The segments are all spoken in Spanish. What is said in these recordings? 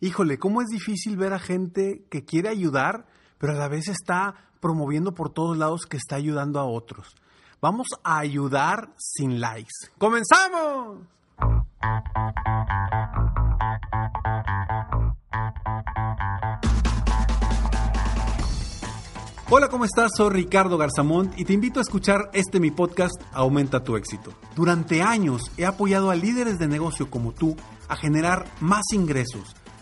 híjole, cómo es difícil ver a gente que quiere ayudar, pero a la vez está promoviendo por todos lados que está ayudando a otros. Vamos a ayudar sin likes. ¡Comenzamos! Hola, ¿cómo estás? Soy Ricardo Garzamont y te invito a escuchar este mi podcast Aumenta tu éxito. Durante años he apoyado a líderes de negocio como tú a generar más ingresos,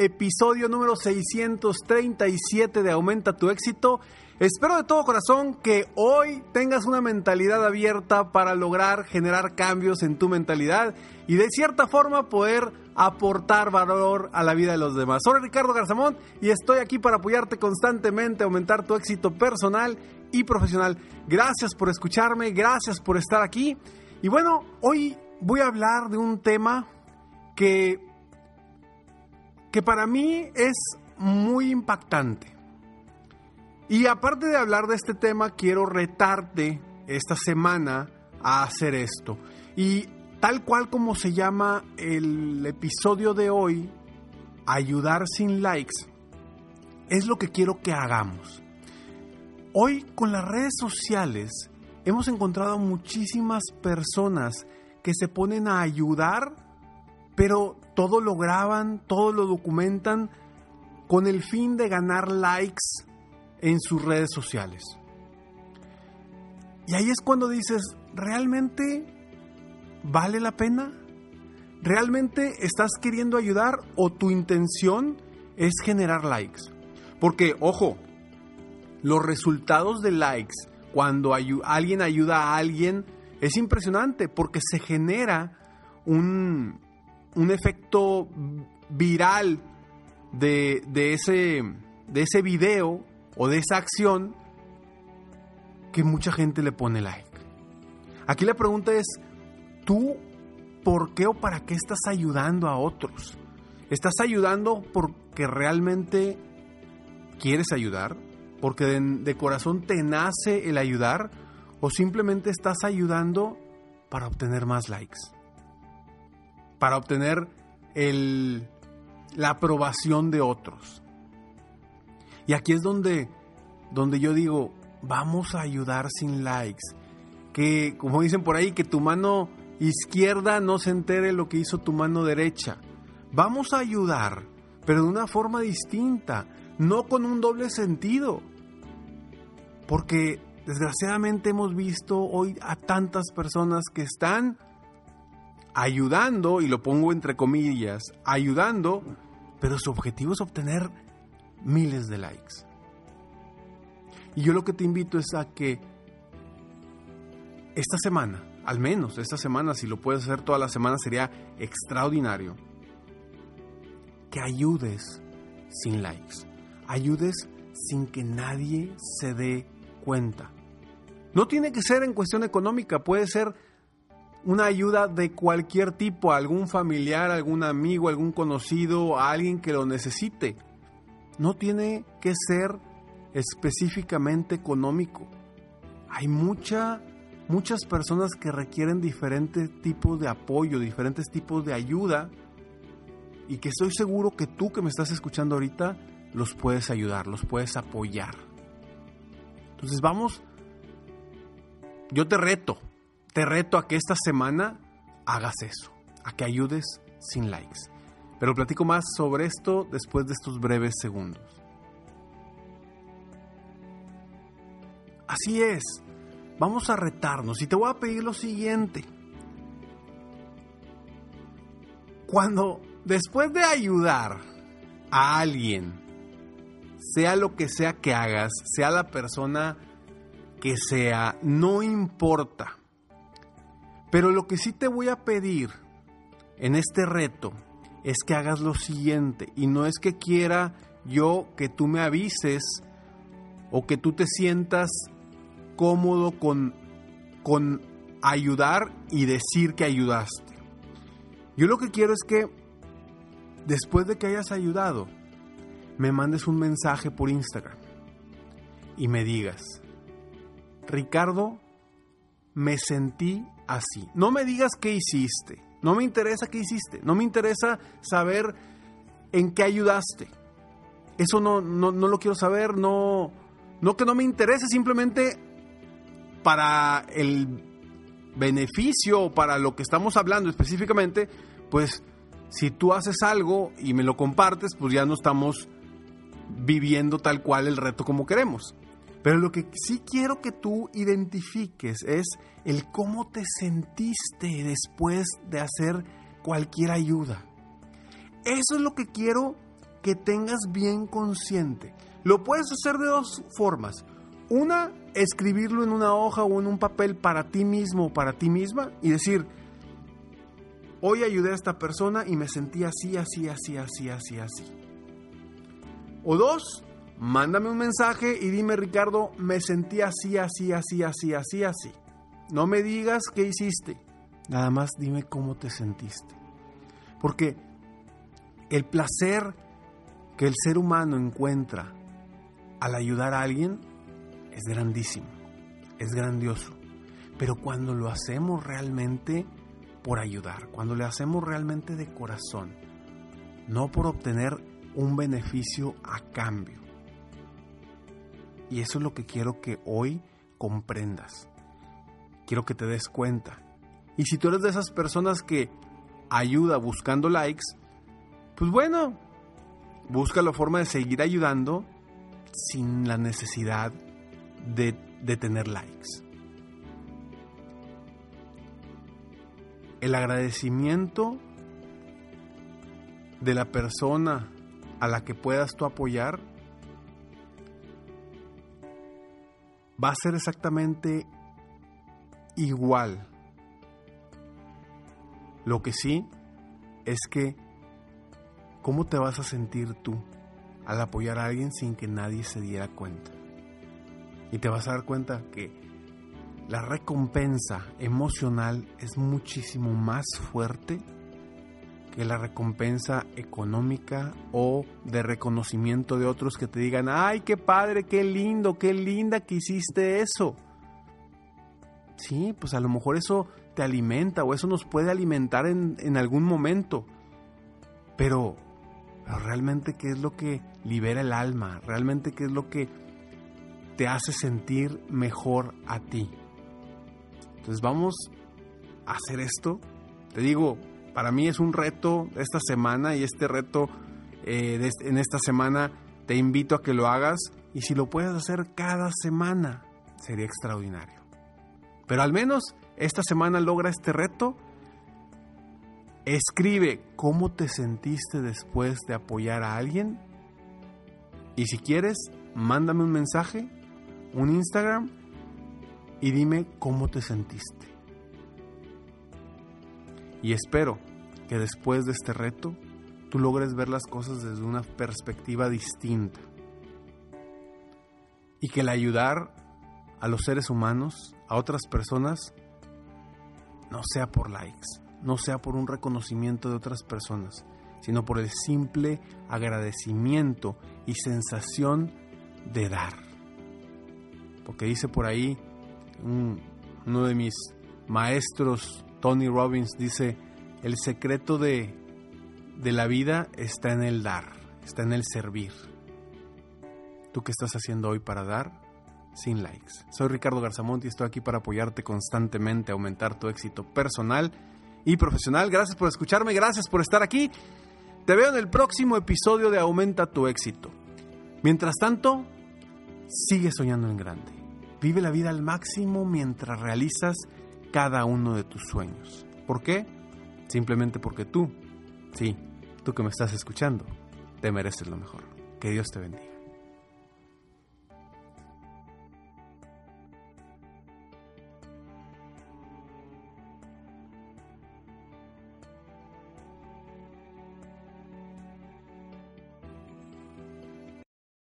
episodio número 637 de Aumenta tu éxito. Espero de todo corazón que hoy tengas una mentalidad abierta para lograr generar cambios en tu mentalidad y de cierta forma poder aportar valor a la vida de los demás. Soy Ricardo Garzamón y estoy aquí para apoyarte constantemente, aumentar tu éxito personal y profesional. Gracias por escucharme, gracias por estar aquí. Y bueno, hoy voy a hablar de un tema que, que para mí es muy impactante. Y aparte de hablar de este tema, quiero retarte esta semana a hacer esto. Y tal cual como se llama el episodio de hoy, ayudar sin likes, es lo que quiero que hagamos. Hoy con las redes sociales hemos encontrado muchísimas personas que se ponen a ayudar, pero todo lo graban, todo lo documentan con el fin de ganar likes en sus redes sociales. Y ahí es cuando dices, ¿realmente ¿Vale la pena? ¿Realmente estás queriendo ayudar o tu intención es generar likes? Porque, ojo, los resultados de likes cuando alguien ayuda a alguien es impresionante porque se genera un, un efecto viral de, de, ese, de ese video o de esa acción que mucha gente le pone like. Aquí la pregunta es, tú por qué o para qué estás ayudando a otros. ¿Estás ayudando porque realmente quieres ayudar? ¿Porque de, corazón te nace el ayudar? ¿O simplemente estás ayudando para obtener más likes? Para obtener el, la aprobación de otros. Y aquí es donde, donde yo digo, vamos a ayudar sin likes. Que, como dicen por ahí, que tu mano izquierda no se entere lo que hizo tu mano derecha. Vamos a ayudar, pero de una forma distinta, no con un doble sentido. Porque desgraciadamente hemos visto hoy a tantas personas que están ayudando, y lo pongo entre comillas, ayudando, pero su objetivo es obtener miles de likes. Y yo lo que te invito es a que esta semana al menos esta semana, si lo puedes hacer toda la semana, sería extraordinario. Que ayudes sin likes. Ayudes sin que nadie se dé cuenta. No tiene que ser en cuestión económica, puede ser una ayuda de cualquier tipo, a algún familiar, algún amigo, algún conocido, a alguien que lo necesite. No tiene que ser específicamente económico. Hay mucha muchas personas que requieren diferentes tipos de apoyo, diferentes tipos de ayuda y que estoy seguro que tú que me estás escuchando ahorita los puedes ayudar, los puedes apoyar. Entonces vamos, yo te reto, te reto a que esta semana hagas eso, a que ayudes sin likes. Pero platico más sobre esto después de estos breves segundos. Así es, vamos a retarnos y te voy a pedir lo siguiente. Cuando después de ayudar a alguien, sea lo que sea que hagas, sea la persona que sea, no importa. Pero lo que sí te voy a pedir en este reto es que hagas lo siguiente. Y no es que quiera yo que tú me avises o que tú te sientas cómodo con, con ayudar y decir que ayudaste. Yo lo que quiero es que después de que hayas ayudado, me mandes un mensaje por Instagram y me digas, Ricardo, me sentí así. No me digas qué hiciste. No me interesa qué hiciste. No me interesa saber en qué ayudaste. Eso no, no, lo quiero saber. No, no que no me interese, simplemente para el beneficio o para lo que estamos hablando específicamente, pues si tú haces algo y me lo compartes, pues ya no estamos viviendo tal cual el reto como queremos. Pero lo que sí quiero que tú identifiques es el cómo te sentiste después de hacer cualquier ayuda. Eso es lo que quiero que tengas bien consciente. Lo puedes hacer de dos formas. Una, escribirlo en una hoja o en un papel para ti mismo o para ti misma y decir, hoy ayudé a esta persona y me sentí así, así, así, así, así, así. O dos, mándame un mensaje y dime, Ricardo, me sentí así, así, así, así, así, así. No me digas qué hiciste, nada más dime cómo te sentiste. Porque el placer que el ser humano encuentra al ayudar a alguien es grandísimo, es grandioso. Pero cuando lo hacemos realmente por ayudar, cuando le hacemos realmente de corazón, no por obtener un beneficio a cambio, y eso es lo que quiero que hoy comprendas. Quiero que te des cuenta. Y si tú eres de esas personas que ayuda buscando likes, pues bueno, busca la forma de seguir ayudando sin la necesidad de, de tener likes. El agradecimiento de la persona a la que puedas tú apoyar va a ser exactamente igual. Lo que sí es que, ¿cómo te vas a sentir tú al apoyar a alguien sin que nadie se diera cuenta? Y te vas a dar cuenta que la recompensa emocional es muchísimo más fuerte que la recompensa económica o de reconocimiento de otros que te digan, ay, qué padre, qué lindo, qué linda que hiciste eso. Sí, pues a lo mejor eso te alimenta o eso nos puede alimentar en, en algún momento. Pero, pero realmente qué es lo que libera el alma, realmente qué es lo que te hace sentir mejor a ti. Entonces vamos a hacer esto. Te digo, para mí es un reto esta semana y este reto eh, en esta semana te invito a que lo hagas y si lo puedes hacer cada semana sería extraordinario. Pero al menos esta semana logra este reto. Escribe cómo te sentiste después de apoyar a alguien y si quieres, mándame un mensaje, un Instagram y dime cómo te sentiste. Y espero que después de este reto tú logres ver las cosas desde una perspectiva distinta. Y que el ayudar a los seres humanos, a otras personas, no sea por likes, no sea por un reconocimiento de otras personas, sino por el simple agradecimiento y sensación de dar. Porque dice por ahí uno de mis maestros Tony Robbins dice, el secreto de, de la vida está en el dar, está en el servir. ¿Tú qué estás haciendo hoy para dar? Sin likes. Soy Ricardo Garzamont y estoy aquí para apoyarte constantemente aumentar tu éxito personal y profesional. Gracias por escucharme, gracias por estar aquí. Te veo en el próximo episodio de Aumenta tu éxito. Mientras tanto, sigue soñando en grande. Vive la vida al máximo mientras realizas cada uno de tus sueños. ¿Por qué? Simplemente porque tú, sí, tú que me estás escuchando, te mereces lo mejor. Que Dios te bendiga.